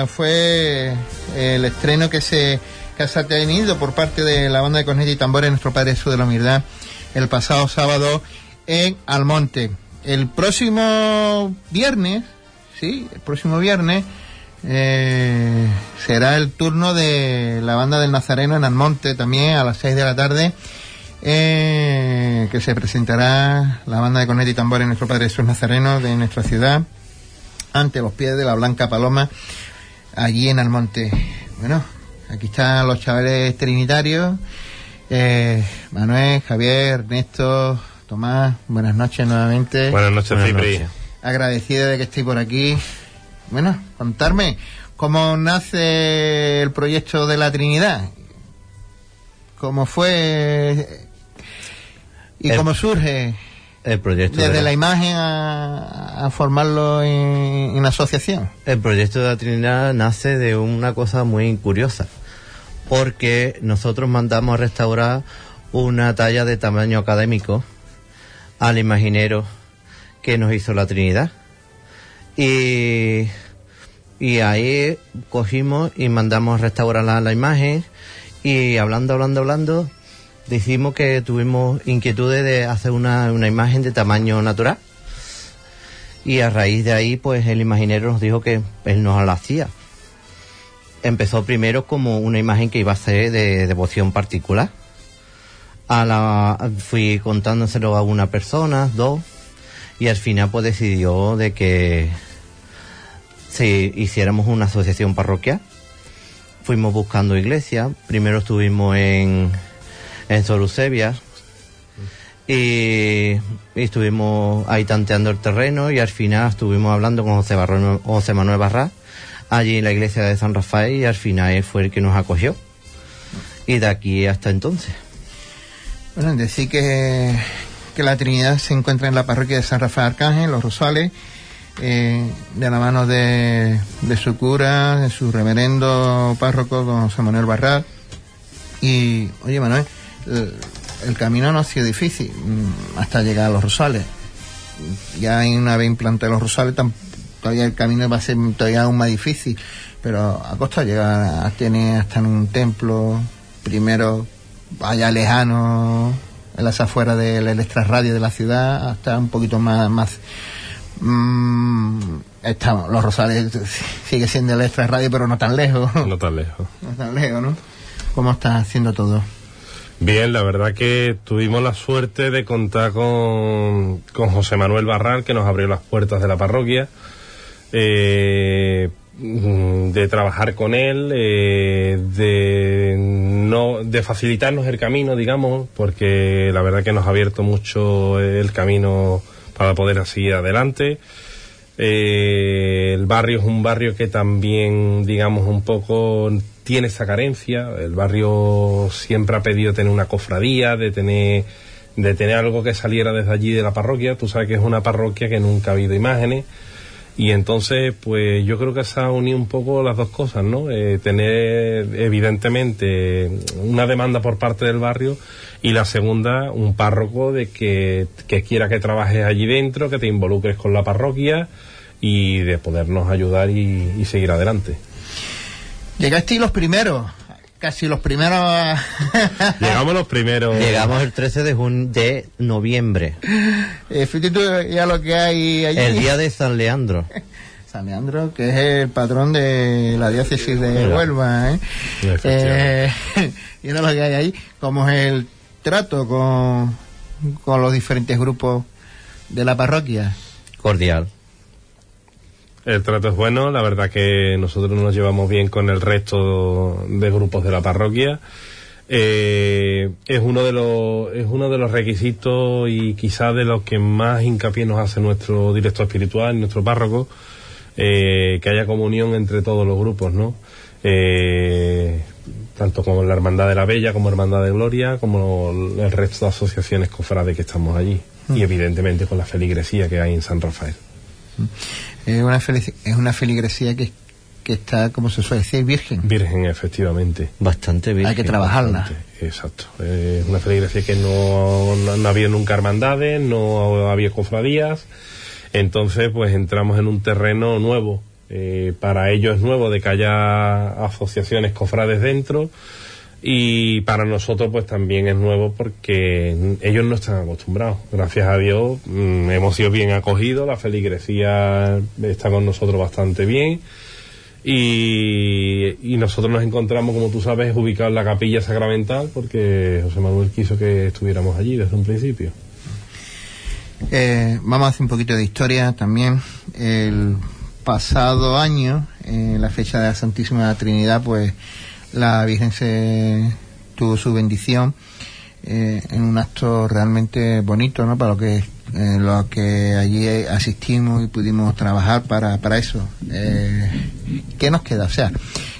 fue el estreno que se, que se ha tenido por parte de la banda de corneta y tambores Nuestro Padre Jesús de la Humildad el pasado sábado en Almonte. El próximo viernes, sí, el próximo viernes eh, será el turno de la banda del Nazareno en Almonte también a las 6 de la tarde. Eh, que se presentará la banda de corneta y tambores Nuestro Padre Jesús Nazareno de nuestra ciudad ante los pies de la Blanca Paloma allí en Almonte. Bueno, aquí están los chavales trinitarios. Eh, Manuel, Javier, Ernesto, Tomás, buenas noches nuevamente. Buenas noches, Cipri. Agradecido de que estéis por aquí. Bueno, contarme cómo nace el proyecto de la Trinidad. ¿Cómo fue y cómo surge el proyecto desde la... imagen a, formarlo en, en, asociación? El proyecto de la Trinidad nace de una cosa muy curiosa, porque nosotros mandamos a restaurar una talla de tamaño académico al imaginero que nos hizo la Trinidad. Y, y ahí cogimos y mandamos a restaurar la, la imagen y hablando, hablando, hablando, decimos que tuvimos inquietudes de hacer una, una imagen de tamaño natural. Y a raíz de ahí, pues el imaginero nos dijo que él nos la hacía. Empezó primero como una imagen que iba a ser de devoción particular. A la, fui contándoselo a una persona, dos, y al final pues decidió de que si hiciéramos una asociación parroquial. Fuimos buscando iglesias, primero estuvimos en, en Solucebia y, estuvimos ahí tanteando el terreno y al final estuvimos hablando con José, José Manuel Barra allí en la iglesia de San Rafael y al final fue el que nos acogió y de aquí hasta entonces. Bueno, decir que, que la Trinidad se encuentra en la parroquia de San Rafael Arcángel, Los Rosales, eh, de la mano de, de, su cura, de su reverendo párroco, don José Manuel Barral. Y, oye Manuel, el, camino no ha sido difícil mm, hasta llegar a los Rosales. Ya hay una vez implantado los Rosales, todavía el camino va a ser todavía aún más difícil, pero a costa llegar a tener hasta en un templo, primero allá lejano, en las afueras del radio de la ciudad, hasta un poquito más, más mmm, estamos, los Rosales sigue siendo el extra radio, pero no tan lejos. No tan lejos. no tan lejos, ¿no? ¿Cómo está haciendo todo? Bien, la verdad que tuvimos la suerte de contar con, con José Manuel Barral, que nos abrió las puertas de la parroquia, eh, de trabajar con él, eh, de, no, de facilitarnos el camino, digamos, porque la verdad que nos ha abierto mucho el camino para poder seguir adelante. Eh, el barrio es un barrio que también, digamos, un poco tiene esa carencia. El barrio siempre ha pedido tener una cofradía, de tener, de tener algo que saliera desde allí de la parroquia. Tú sabes que es una parroquia que nunca ha habido imágenes. Y entonces, pues yo creo que se ha unido un poco las dos cosas, ¿no? Eh, tener, evidentemente, una demanda por parte del barrio y la segunda, un párroco de que, que quiera que trabajes allí dentro, que te involucres con la parroquia y de podernos ayudar y, y seguir adelante. Llegaste los primeros, casi los primeros. Llegamos los primeros. Llegamos el 13 de, de noviembre. Eh, fíjate ya lo que hay allí. El día de San Leandro. San Leandro, que es el patrón de la diócesis de Huelva. ¿eh? eh y lo que hay ahí, como es el trato con, con los diferentes grupos de la parroquia. Cordial. El trato es bueno, la verdad que nosotros nos llevamos bien con el resto de grupos de la parroquia. Eh, es uno de los es uno de los requisitos y quizás de los que más hincapié nos hace nuestro director espiritual, nuestro párroco, eh, que haya comunión entre todos los grupos, ¿no? Eh, tanto como la Hermandad de la Bella, como Hermandad de Gloria, como el resto de asociaciones cofrades que estamos allí. Y mm. evidentemente con la feligresía que hay en San Rafael. Mm. Es una, es una feligresía que, que está, como se suele decir, virgen. Virgen, efectivamente. Bastante virgen. Hay que trabajarla. exacto. Es una feligresía que no, no, había nunca hermandades, no había cofradías. Entonces, pues entramos en un terreno nuevo. Eh, para ellos es nuevo de que haya asociaciones cofrades dentro y para nosotros pues también es nuevo porque ellos no están acostumbrados. Gracias a Dios mm, hemos sido bien acogidos, la feligresía está con nosotros bastante bien y, nosotros nos encontramos, como tú sabes, ubicados en la capilla sacramental porque José Manuel quiso que estuviéramos allí desde un principio. Eh, vamos a hacer un poquito de historia también. El pasado año, en la fecha de la Santísima Trinidad, pues la Virgen se tuvo su bendición eh, en un acto realmente bonito, ¿no? Para lo que eh, lo que allí asistimos y pudimos trabajar para, para eso. Eh, ¿Qué nos queda? O sea,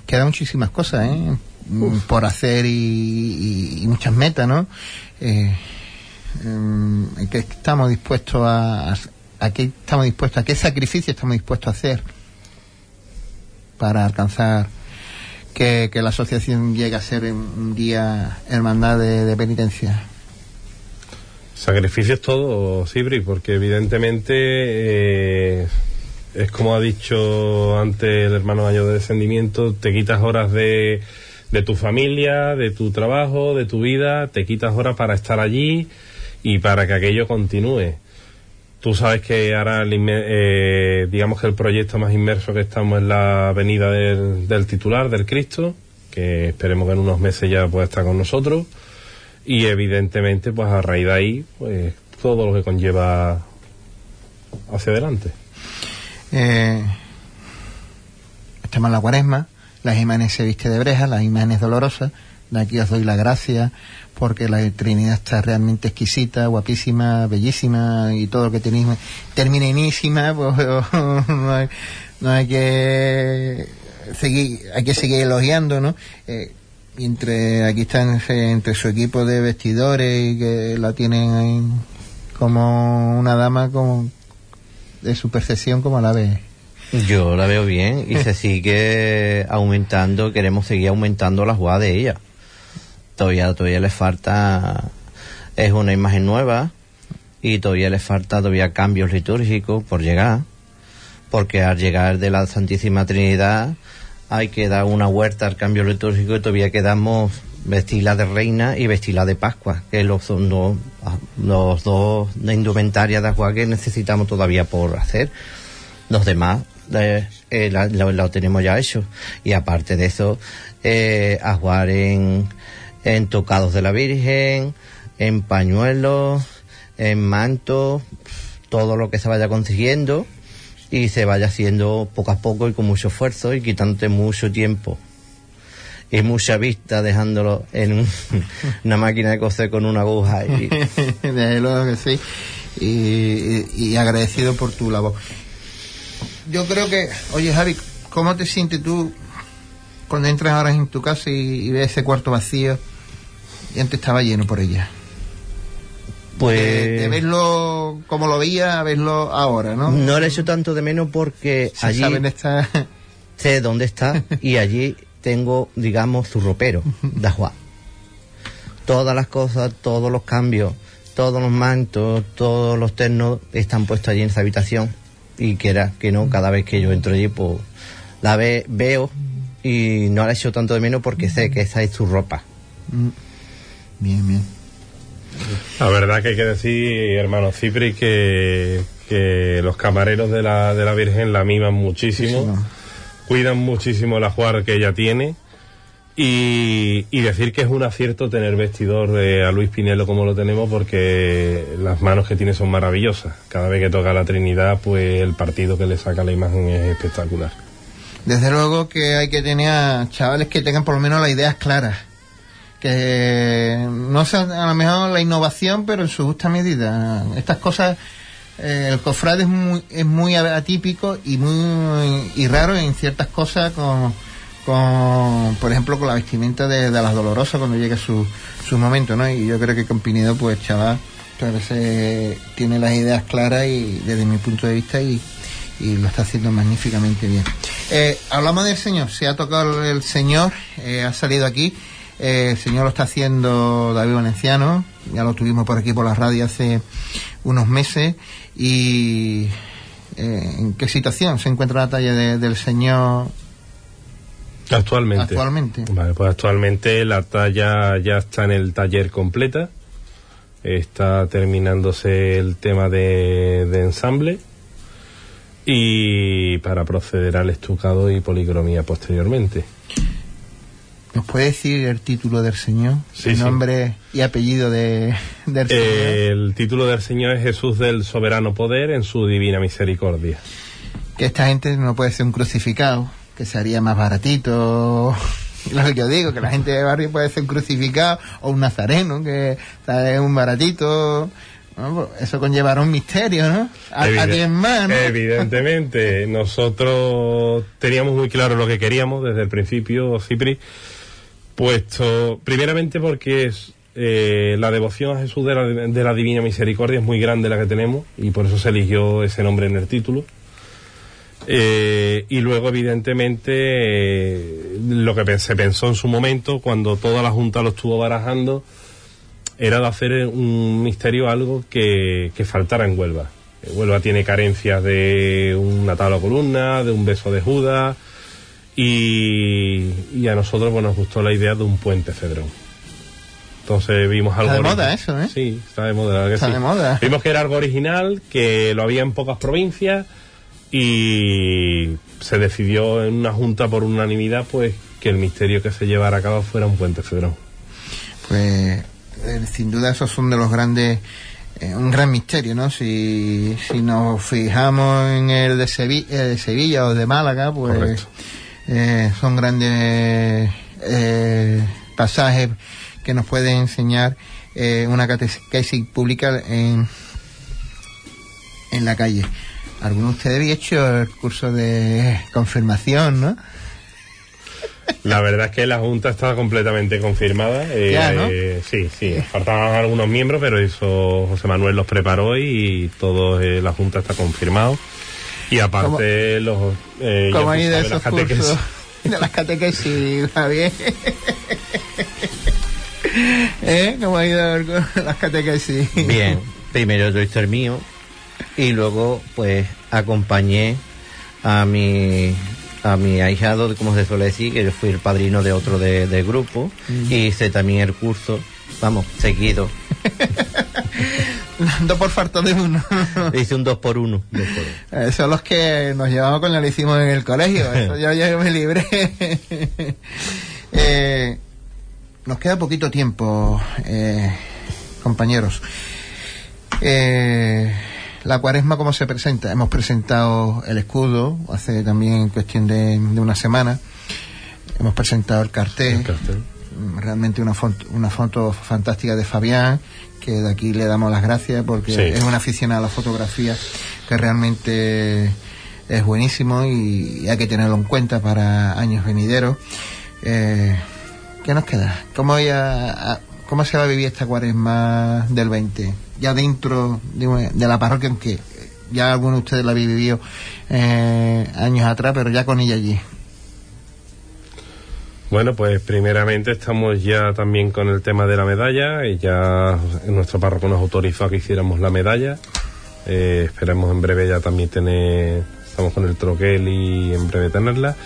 quedan muchísimas cosas, ¿eh? por hacer y, muchas metas, ¿no? Eh, em, ¿Qué estamos dispuestos a, a, qué estamos dispuestos, a qué sacrificio estamos dispuestos a hacer para alcanzar que, la asociación llegue a ser un día hermandad de, penitencia? Sacrificio es todo, Cibri, porque evidentemente eh, es como ha dicho antes el hermano mayor de descendimiento, te quitas horas de, de tu familia, de tu trabajo, de tu vida, te quitas horas para estar allí y para que aquello continúe. Tú sabes que ahora, eh, digamos que el proyecto más inmerso que estamos es la venida del, titular, del Cristo, que esperemos que en unos meses ya pueda estar con nosotros. Y evidentemente, pues a raíz de ahí, pues todo lo que conlleva hacia adelante. Eh, estamos en la cuaresma, las imágenes se viste de breja, las imágenes dolorosas, de aquí os doy la gracia porque la Trinidad está realmente exquisita, guapísima, bellísima y todo lo que tenéis terminenísima, pues no hay, que seguir, hay que seguir elogiando, ¿no? Eh, entre aquí están entre su equipo de vestidores y que la tienen como una dama como de su percepción como la ve. Yo la veo bien y se sigue aumentando, queremos seguir aumentando la jugada de ella todavía, todavía le falta, es una imagen nueva y todavía le falta todavía cambios litúrgicos por llegar, porque al llegar de la Santísima Trinidad hay que dar una huerta al cambio litúrgico y todavía quedamos vestirla de reina y vestirla de Pascua, que son los, los dos indumentarias de agua que necesitamos todavía por hacer. Los demás eh, eh, lo, tenemos ya hecho. Y aparte de eso, eh, en, en tocados de la Virgen, en pañuelos, en manto, todo lo que se vaya consiguiendo y se vaya haciendo poco a poco y con mucho esfuerzo y quitándote mucho tiempo y mucha vista dejándolo en una máquina de coser con una aguja y desde luego que sí. Y, agradecido por tu labor. Yo creo que oye Javi ¿cómo te sientes tú cuando entras ahora en tu casa y ves ese cuarto vacío y antes estaba lleno por ella. Pues... De, verlo como lo veía a verlo ahora, ¿no? No le echo tanto de menos porque allí... Saben está... Sé dónde está y allí tengo, digamos, su ropero, de Juan. Todas las cosas, todos los cambios, todos los mantos, todos los ternos están puestos allí en esa habitación. Y que era que no, cada vez que yo entro allí, pues la ve, veo y no la echo tanto de menos porque sé que esa es su ropa. Bien, bien. La verdad que hay que decir, hermano Cipri, que, que los camareros de la, de la Virgen la miman muchísimo, cuidan muchísimo la jugar que ella tiene. Y, y, decir que es un acierto tener vestidor de a Luis Pinelo como lo tenemos porque las manos que tiene son maravillosas. Cada vez que toca la Trinidad, pues el partido que le saca la imagen es espectacular. Desde luego que hay que tener a chavales que tengan por lo menos las ideas claras que no sea a lo mejor la innovación, pero en su justa medida. Estas cosas, eh, el cofrade es muy, es muy atípico y muy y raro en ciertas cosas, con, con por ejemplo, con la vestimenta de, las dolorosas cuando llega su, su momento, ¿no? Y yo creo que con Pinedo, pues chaval, tiene las ideas claras y desde mi punto de vista y, y lo está haciendo magníficamente bien. Eh, hablamos del Señor, se ha tocado el Señor, eh, ha salido aquí. Eh, el Señor lo está haciendo David Valenciano, ya lo tuvimos por aquí por la radio hace unos meses. ¿Y en qué situación se encuentra la talla del Señor Actualmente. Actualmente. Vale, pues actualmente la talla ya está en el taller completa. Está terminándose el tema de, de ensamble y para proceder al estucado y policromía posteriormente. ¿Nos puede decir el título del Señor? Sí, nombre y apellido de, del Señor. el título del Señor es Jesús del Soberano Poder en su divina misericordia. Que esta gente no puede ser un crucificado, que sería más baratito. Lo que yo digo, que la gente de barrio puede ser un crucificado o un nazareno, que es un baratito pues, eso conllevará un misterio, ¿no? A, más, Evidentemente, nosotros teníamos muy claro lo que queríamos desde el principio, Cipri, puesto, primeramente porque es, eh, la devoción a Jesús de la, de la Divina Misericordia es muy grande la que tenemos y por eso se eligió ese nombre en el título. Eh, y luego, evidentemente, eh, lo que se pensó en su momento, cuando toda la Junta lo estuvo barajando, era de hacer un misterio algo que, faltara en Huelva. Huelva tiene carencias de una tabla columna, de un beso de Judas, y, a nosotros pues, nos gustó la idea de un puente cedrón. Entonces vimos algo. Está de moda eso, ¿eh? Sí, está de moda. está de moda. Vimos que era algo original, que lo había en pocas provincias y se decidió en una junta por unanimidad pues que el misterio que se llevara a cabo fuera un puente cedrón. Pues eh, sin duda esos son de los grandes eh, un gran misterio, ¿no? Si, si nos fijamos en el de, Sevilla, eh, de Sevilla o de Málaga, pues son grandes pasajes que nos pueden enseñar una catequesis pública en, en la calle. ¿Alguno de ustedes había hecho el curso de confirmación, no? La verdad es que la Junta está completamente confirmada. Eh, sí, sí, faltaban algunos miembros, pero eso José Manuel los preparó y todo eh, la Junta está confirmado. Y aparte los... Eh, ¿Cómo ha ido esos cursos de las catequesis, Javier? ¿Eh? ¿Cómo ha ido las catequesis? Bien, primero yo hice el mío y luego pues acompañé a mi a mi ahijado, como se suele decir, que yo fui el padrino de otro de, grupo, y hice también el curso, vamos, seguido. dos por falta de uno. Hice un dos por uno. son los que nos llevamos cuando lo hicimos en el colegio. Eso yo ya me libré. Eh, nos queda poquito tiempo, eh, compañeros. Eh, la cuaresma, ¿cómo se presenta? Hemos presentado el escudo hace también cuestión de, una semana. Hemos presentado el cartel. Realmente una foto, una foto fantástica de Fabián, que de aquí le damos las gracias porque es una aficionado a la fotografía que realmente es buenísimo y, hay que tenerlo en cuenta para años venideros. Eh, ¿Qué nos queda? ¿Cómo, ¿Cómo se va a vivir esta cuaresma del 20? ya dentro de, la parroquia, aunque ya algunos de ustedes la habéis vivido eh, años atrás, pero ya con ella allí. Bueno, pues primeramente estamos ya también con el tema de la medalla y ya nuestro párroco nos autorizó a que hiciéramos la medalla. Eh, esperemos en breve ya también tener, estamos con el troquel y en breve tenerla.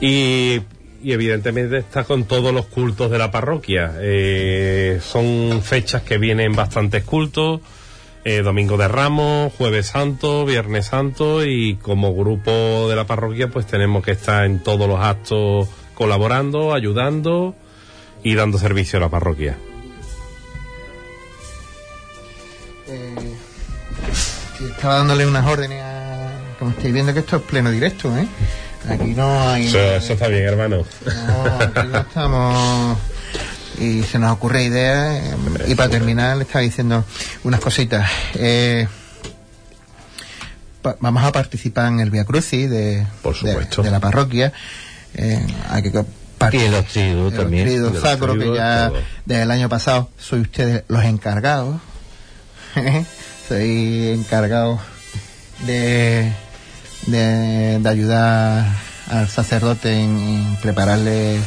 Y evidentemente está con todos los cultos de la parroquia. Eh, son fechas que vienen bastantes cultos. Eh, Domingo de Ramos, Jueves Santo, Viernes Santo y como grupo de la parroquia pues tenemos que estar en todos los actos colaborando, ayudando y dando servicio a la parroquia. Eh, estaba dándole unas órdenes a... Como estáis viendo que esto es pleno directo, ¿eh? Aquí no hay. Eso, está bien, hermano. No, aquí no estamos. Y se nos ocurre ideas. y para terminar, le estaba diciendo unas cositas. Eh, vamos a participar en el Via Crucis de, Por supuesto. de, la parroquia. Eh, hay que y el los también. El sacro, que ya desde el año pasado soy ustedes los encargados. soy encargado de de, ayudar al sacerdote en, prepararle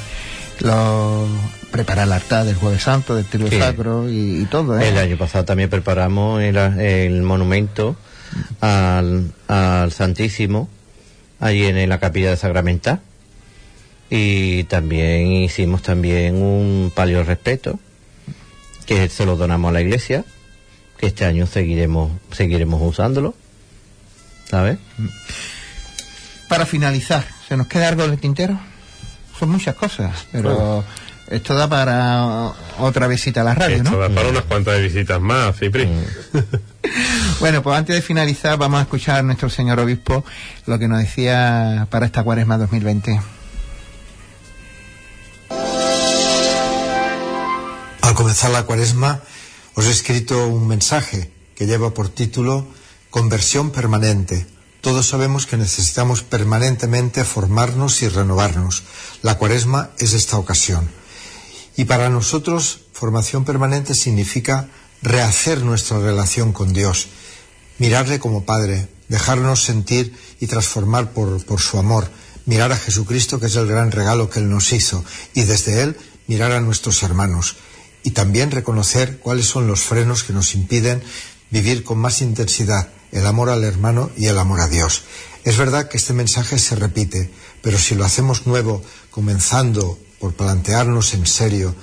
los preparar el altar del Jueves Santo, del Tiro Sacro y, todo. ¿eh? El año pasado también preparamos el, monumento al, al, Santísimo allí en, la capilla de Sacramenta y también hicimos también un palio respeto que se lo donamos a la iglesia que este año seguiremos seguiremos usándolo ¿sabes? Para finalizar, ¿se nos queda algo de tintero? Son muchas cosas, pero esto da para otra visita a la radio, esto da para unas cuantas visitas más, Cipri. Mm. bueno, pues antes de finalizar vamos a escuchar a nuestro señor obispo lo que nos decía para esta cuaresma 2020. Comenzar la cuaresma os he escrito un mensaje que lleva por título Conversión permanente. Todos sabemos que necesitamos permanentemente formarnos y renovarnos. La cuaresma es esta ocasión. Y para nosotros, formación permanente significa rehacer nuestra relación con Dios, mirarle como Padre, dejarnos sentir y transformar por, por, su amor, mirar a Jesucristo, que es el gran regalo que Él nos hizo, y desde Él mirar a nuestros hermanos, y también reconocer cuáles son los frenos que nos impiden vivir con más intensidad el amor al hermano y el amor a Dios. Es verdad que este mensaje se repite, pero si lo hacemos nuevo, comenzando por plantearnos en serio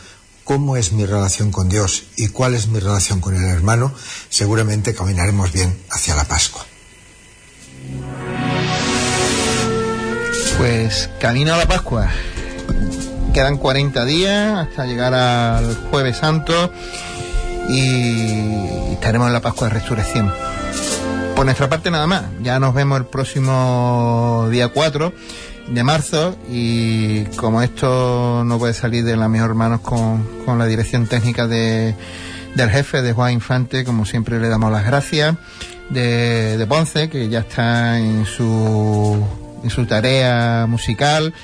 cómo es mi relación con Dios y cuál es mi relación con el hermano, seguramente caminaremos bien hacia la Pascua. Pues camino a la Pascua. Quedan 40 días hasta llegar al jueves santo y estaremos en la Pascua de Resurrección. Por nuestra parte nada más. Ya nos vemos el próximo día 4 de marzo y como esto no puede salir de las mejor manos con, con la dirección técnica de, del jefe de Juan Infante, como siempre le damos las gracias, de, de Ponce, que ya está en su, en su tarea musical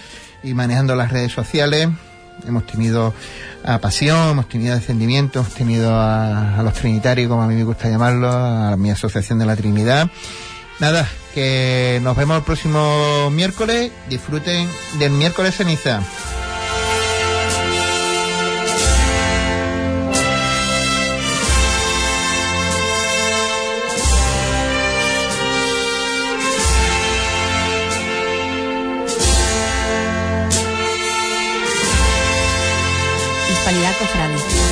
y manejando las redes sociales. Hemos tenido a Pasión, hemos tenido Descendimiento, hemos tenido a, los Trinitarios, como a mí me gusta llamarlo, a mi Asociación de la Trinidad. Nada, que nos vemos el próximo miércoles. Disfruten del miércoles ceniza. Cofrade.